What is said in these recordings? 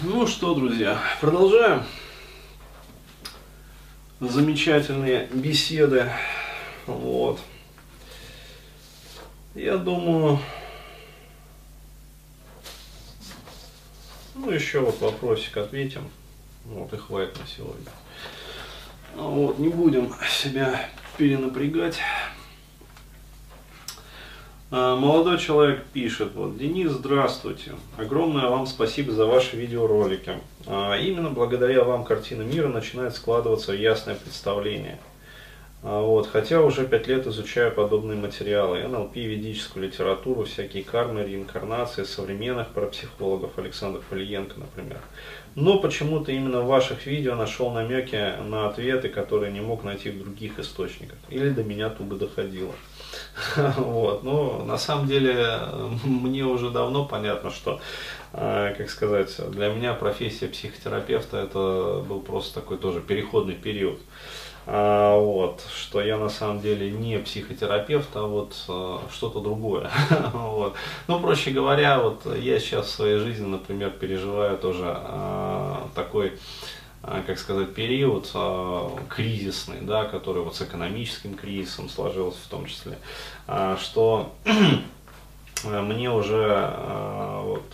Ну что, друзья, продолжаем замечательные беседы. Вот. Я думаю, ну еще вот вопросик ответим. Вот и хватит на сегодня. Вот, не будем себя перенапрягать. А, молодой человек пишет, вот, Денис, здравствуйте. Огромное вам спасибо за ваши видеоролики. А, именно благодаря вам картина мира начинает складываться ясное представление. А, вот, хотя уже пять лет изучаю подобные материалы, НЛП, ведическую литературу, всякие кармы, реинкарнации, современных парапсихологов, Александр Фалиенко, например. Но почему-то именно в ваших видео нашел намеки на ответы, которые не мог найти в других источниках. Или до меня туго доходило. Вот. Но на самом деле мне уже давно понятно, что, э, как сказать, для меня профессия психотерапевта это был просто такой тоже переходный период. А, вот, что я на самом деле не психотерапевт, а вот а, что-то другое. вот. Ну, проще говоря, вот я сейчас в своей жизни, например, переживаю тоже а, такой как сказать, период а, кризисный, да, который вот с экономическим кризисом сложился в том числе, а, что мне уже вот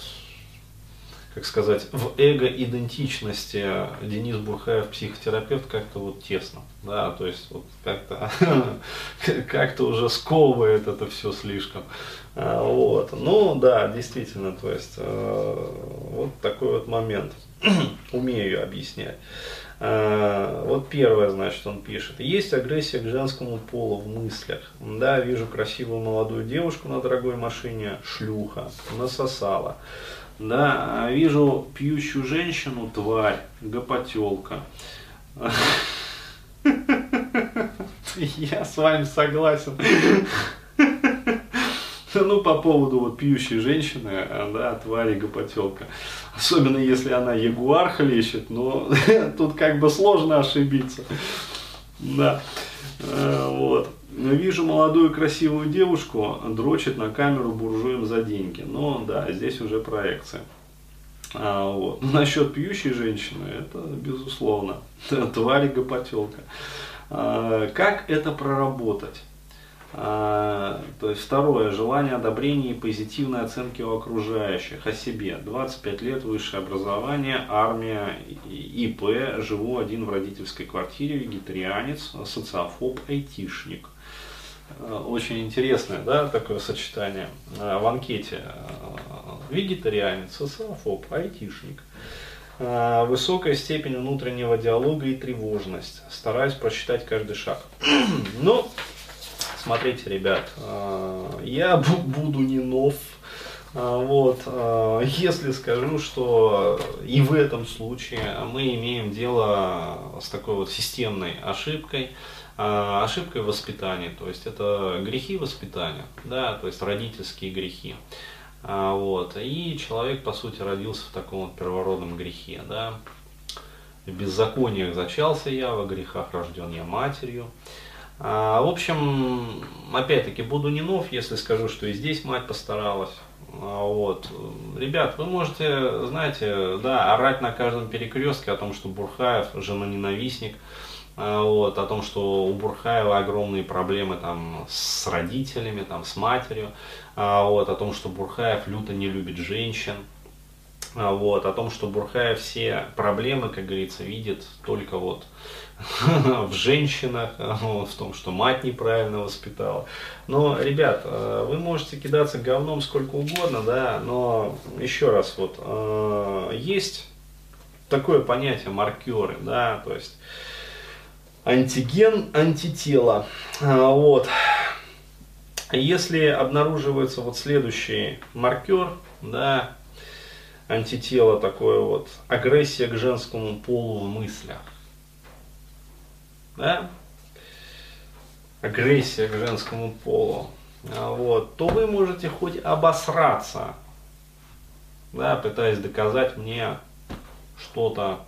как сказать, в эго-идентичности Денис Бурхаев психотерапевт как-то вот тесно, да, то есть вот как-то как-то уже сковывает это все слишком, вот, ну да, действительно, то есть вот такой вот момент. умею объяснять. А, вот первое, значит, он пишет. Есть агрессия к женскому полу в мыслях. Да, вижу красивую молодую девушку на дорогой машине, шлюха, насосала. Да, вижу пьющую женщину, тварь, гопотелка. Я с вами согласен. Ну, по поводу вот пьющей женщины, да, твари гопотелка. Особенно если она ягуар хлещет, но тут как бы сложно ошибиться. Да, э, вот. Вижу молодую красивую девушку, дрочит на камеру буржуем за деньги. Но да, здесь уже проекция. А, вот. Насчет пьющей женщины, это безусловно, твари гопотелка. А, как это проработать? А, то есть второе, желание одобрения и позитивной оценки у окружающих, о себе. 25 лет, высшее образование, армия, ИП, живу один в родительской квартире, вегетарианец, социофоб, айтишник. А, очень интересное, да, такое сочетание а, в анкете. Вегетарианец, социофоб, айтишник. Высокая степень внутреннего диалога и тревожность. Стараюсь просчитать каждый шаг. Ну, смотрите, ребят, э, я буду не нов. Э, вот, э, если скажу, что и в этом случае мы имеем дело с такой вот системной ошибкой, ошибкой воспитания, то есть это грехи воспитания, да, то есть родительские грехи. Вот. И человек, по сути, родился в таком вот первородном грехе, да. В беззакониях зачался я, во грехах рожден я матерью. А, в общем, опять-таки, буду не нов, если скажу, что и здесь мать постаралась. А, вот. Ребят, вы можете, знаете, да, орать на каждом перекрестке о том, что Бурхаев жена ненавистник, а, вот, о том, что у Бурхаева огромные проблемы там с родителями, там с матерью, вот, о том, что Бурхаев люто не любит женщин, вот, о том, что Бурхаев все проблемы, как говорится, видит только вот в женщинах, в том, что мать неправильно воспитала. Но, ребят, э, вы можете кидаться говном сколько угодно, да, но еще раз, вот, э, есть такое понятие маркеры, да, то есть антиген, антитело, а, вот. Если обнаруживается вот следующий маркер, да, антитело такое вот, агрессия к женскому полу в мыслях, да, агрессия к женскому полу, а, вот, то вы можете хоть обосраться, да, пытаясь доказать мне что-то,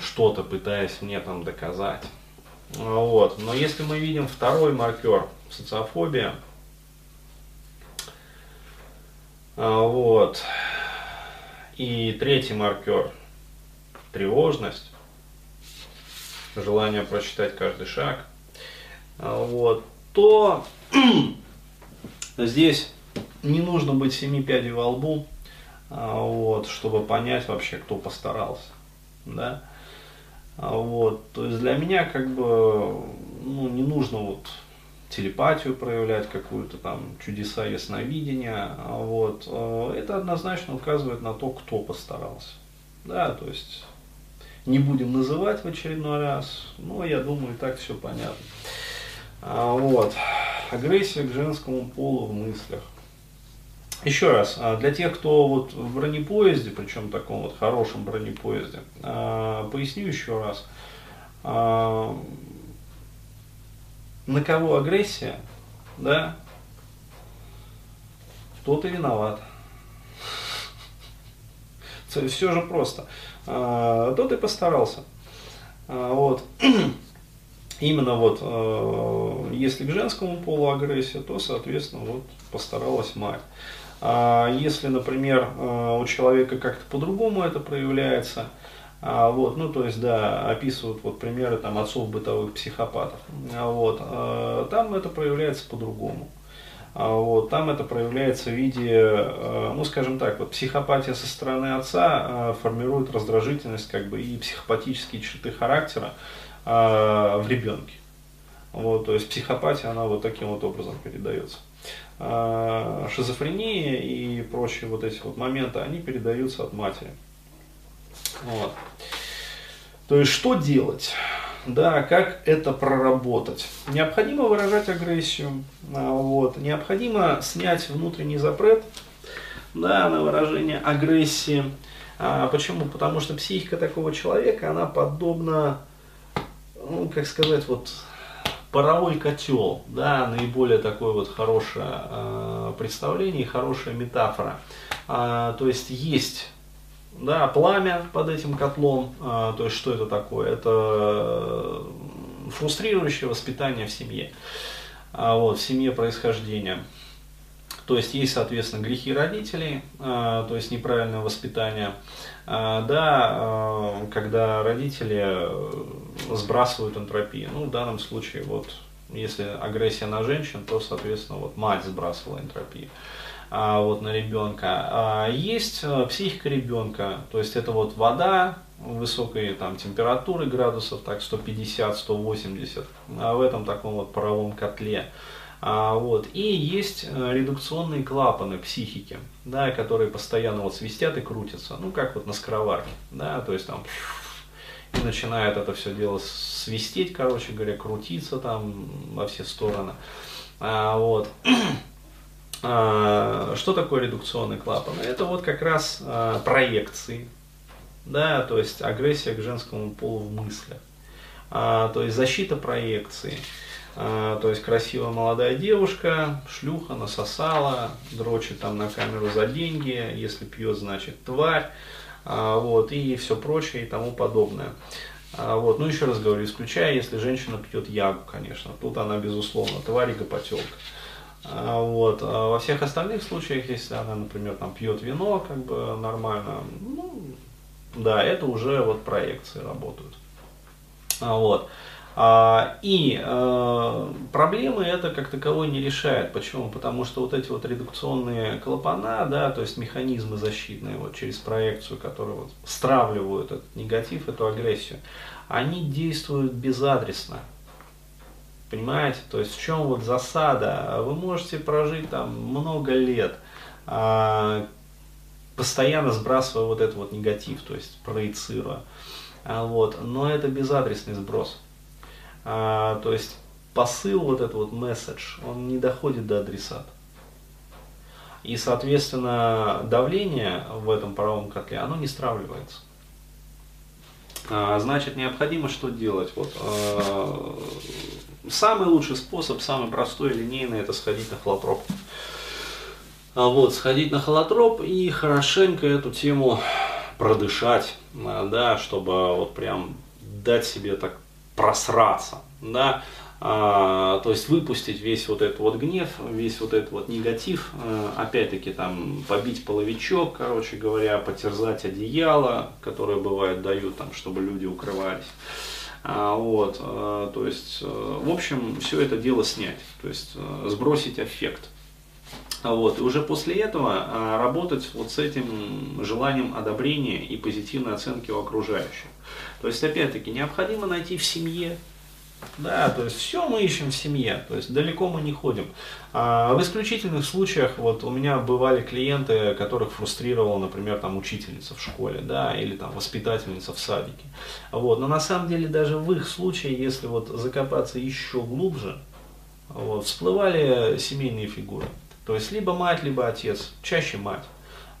что-то пытаясь мне там доказать. А, вот. Но если мы видим второй маркер, социофобия, а, вот, и третий маркер – тревожность, желание прочитать каждый шаг, а, вот, то здесь не нужно быть семи пядей во лбу, а, вот, чтобы понять вообще, кто постарался. Да? А, вот, то есть для меня как бы ну, не нужно вот телепатию проявлять, какую-то там чудеса ясновидения. Вот. Э, это однозначно указывает на то, кто постарался. Да, то есть не будем называть в очередной раз, но я думаю, и так все понятно. А, вот. Агрессия к женскому полу в мыслях. Еще раз, а, для тех, кто вот в бронепоезде, причем таком вот хорошем бронепоезде, а, поясню еще раз. На кого агрессия, да, тот и виноват. Все же просто. Тот и постарался. Вот. Именно вот, э, если к женскому полу агрессия, то, соответственно, вот постаралась мать. А если, например, э, у человека как-то по-другому это проявляется, а, вот, ну, то есть, да, описывают вот примеры там отцов бытовых психопатов. А, вот, э, там это проявляется по-другому. А, вот, там это проявляется в виде, ну, скажем так, вот психопатия со стороны отца формирует раздражительность, как бы, и психопатические черты характера, а, в ребенке. Вот, то есть психопатия, она вот таким вот образом передается. А, шизофрения и прочие вот эти вот моменты, они передаются от матери. Вот. То есть что делать? Да, как это проработать? Необходимо выражать агрессию, а, вот. необходимо снять внутренний запрет да, на выражение агрессии. А, почему? Потому что психика такого человека, она подобна ну, как сказать, вот паровой котел, да, наиболее такое вот хорошее э, представление хорошая метафора. А, то есть есть да, пламя под этим котлом, а, то есть что это такое? Это фрустрирующее воспитание в семье, а, вот, в семье происхождения. То есть есть, соответственно, грехи родителей, а, то есть неправильное воспитание. Да, когда родители э, сбрасывают энтропию. Ну, в данном случае, вот, если агрессия на женщин, то, соответственно, вот мать сбрасывала энтропию вот, на ребенка. А есть э, психика ребенка, то есть это вот вода высокой там, температуры градусов, так 150-180, а в этом таком вот паровом котле. А, вот. И есть э, редукционные клапаны психики, да, которые постоянно вот свистят и крутятся, ну как вот на скороварке, да, то есть там и начинает это все дело свистеть, короче говоря, крутиться там во все стороны. А, вот. А, что такое редукционный клапан? Это вот как раз а, проекции, да, то есть агрессия к женскому полу в мыслях, а, то есть защита проекции. То есть красивая молодая девушка, шлюха, насосала, дрочит там на камеру за деньги, если пьет, значит тварь, вот, и все прочее и тому подобное. Вот, ну еще раз говорю, исключая, если женщина пьет ягу, конечно, тут она безусловно тварь и гопотелка. Вот. А во всех остальных случаях, если она, например, там пьет вино, как бы нормально, ну, да, это уже вот проекции работают. Вот. А, и э, проблемы это как таковой не решает. Почему? Потому что вот эти вот редукционные клапана, да, то есть механизмы защитные вот через проекцию, которые вот стравливают этот негатив, эту агрессию, они действуют безадресно. Понимаете? То есть в чем вот засада? Вы можете прожить там много лет, а, постоянно сбрасывая вот этот вот негатив, то есть проецируя. А, вот. Но это безадресный сброс. А, то есть посыл, вот этот вот месседж, он не доходит до адресата. И, соответственно, давление в этом паровом котле, оно не стравливается. Значит, необходимо что делать? Вот, самый лучший способ, самый простой, линейный, это сходить на холотроп. А вот, сходить на холотроп и хорошенько эту тему продышать, да, чтобы вот прям дать себе так просраться, да, а, то есть выпустить весь вот этот вот гнев, весь вот этот вот негатив, а, опять-таки там побить половичок, короче говоря, потерзать одеяло, которое бывает дают там, чтобы люди укрывались. А, вот, а, то есть, а, в общем, все это дело снять, то есть а, сбросить эффект. Вот, и уже после этого а, работать вот с этим желанием одобрения и позитивной оценки у окружающих. То есть, опять-таки, необходимо найти в семье да, то есть все мы ищем в семье, то есть далеко мы не ходим. А в исключительных случаях, вот у меня бывали клиенты, которых фрустрировала, например, там учительница в школе, да, или там воспитательница в садике. Вот, но на самом деле даже в их случае, если вот закопаться еще глубже, вот, всплывали семейные фигуры. То есть либо мать, либо отец, чаще мать.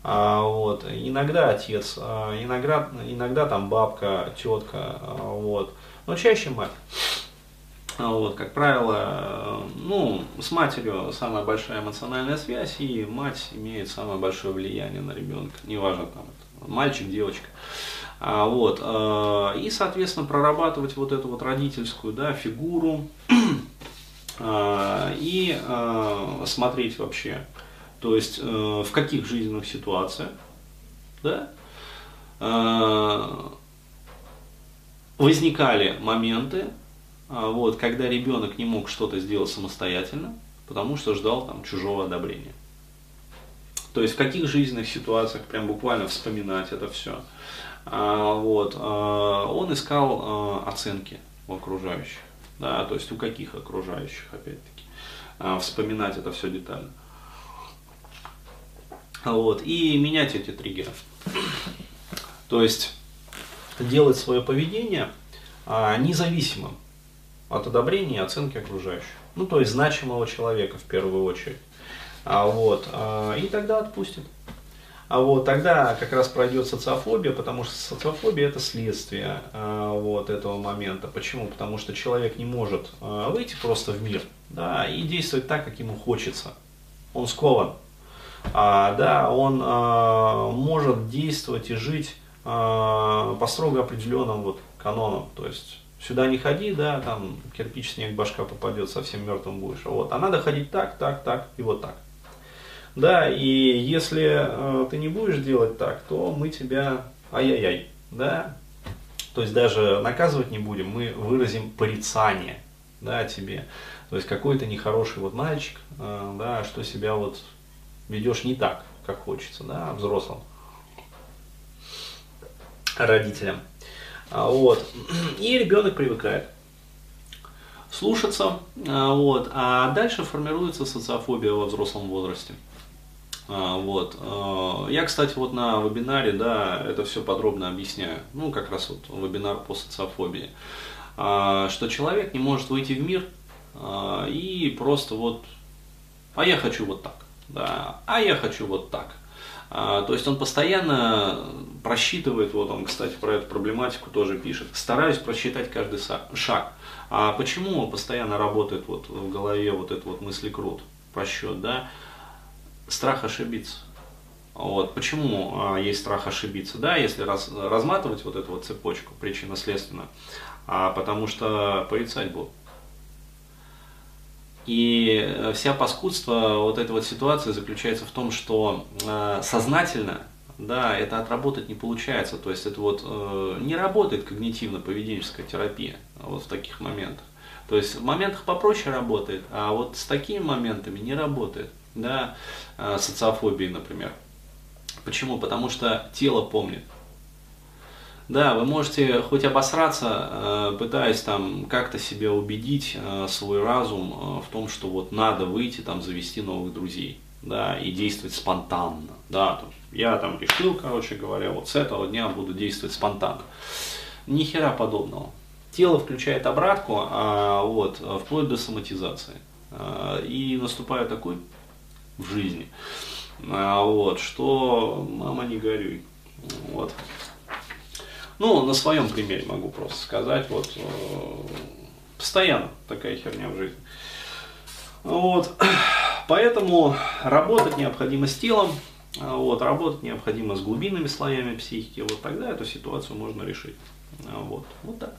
А, вот, иногда отец, а, иногда, иногда там бабка, тетка, а, вот, но чаще мать. Вот, как правило, ну, с матерью самая большая эмоциональная связь, и мать имеет самое большое влияние на ребенка, неважно там мальчик, девочка. А, вот, а, и, соответственно, прорабатывать вот эту вот родительскую да, фигуру а, и смотреть вообще, то есть в каких жизненных ситуациях, да, возникали моменты, вот, когда ребенок не мог что-то сделать самостоятельно, потому что ждал там чужого одобрения. То есть в каких жизненных ситуациях прям буквально вспоминать это все. А, вот, а, он искал а, оценки у окружающих. Да, то есть у каких окружающих, опять-таки. А, вспоминать это все детально. Вот, и менять эти триггеры. То есть делать свое поведение а, независимым от одобрения и оценки окружающих. Ну, то есть значимого человека в первую очередь. А, вот, а, и тогда отпустит. А вот тогда как раз пройдет социофобия, потому что социофобия это следствие а, вот этого момента. Почему? Потому что человек не может а, выйти просто в мир, да, и действовать так, как ему хочется. Он скован. А, да, он а, может действовать и жить а, по строго определенным вот канонам. То есть сюда не ходи, да, там кирпич, снег, башка попадет, совсем мертвым будешь. Вот. А надо ходить так, так, так и вот так. Да, и если э, ты не будешь делать так, то мы тебя ай-яй-яй, да. То есть даже наказывать не будем, мы выразим порицание, да, тебе. То есть какой-то нехороший вот мальчик, э, да, что себя вот ведешь не так, как хочется, да, взрослым родителям. А, вот. И ребенок привыкает слушаться, а, вот, а дальше формируется социофобия во взрослом возрасте. А, вот. Я, кстати, вот на вебинаре, да, это все подробно объясняю. Ну, как раз вот вебинар по социофобии. Что человек не может выйти в мир и просто вот, а я хочу вот так, да, а я хочу вот так. А, то есть он постоянно просчитывает, вот он, кстати, про эту проблематику тоже пишет, стараюсь просчитать каждый шаг. А почему постоянно работает вот в голове вот этот вот мыслекрут, просчет, да? Страх ошибиться. Вот. Почему а, есть страх ошибиться? Да, если раз, разматывать вот эту вот цепочку причинно-следственно, а, потому что порицать будут. И э, вся паскудство вот этой вот ситуации заключается в том, что э, сознательно, да, это отработать не получается. То есть это вот э, не работает когнитивно-поведенческая терапия вот в таких моментах. То есть в моментах попроще работает, а вот с такими моментами не работает. Да, э, социофобии, например. Почему? Потому что тело помнит. Да, вы можете хоть обосраться, э, пытаясь там как-то себя убедить, э, свой разум э, в том, что вот надо выйти, там, завести новых друзей, да, и действовать спонтанно, да, там, я там решил, короче говоря, вот с этого дня буду действовать спонтанно. Ни хера подобного. Тело включает обратку, а, вот, вплоть до соматизации. И наступает такой в жизни, а, вот, что мама не горюй. Вот. Ну, на своем примере могу просто сказать, вот, э, постоянно такая херня в жизни. Вот, поэтому работать необходимо с телом, вот, работать необходимо с глубинными слоями психики, вот тогда эту ситуацию можно решить. Вот, вот так.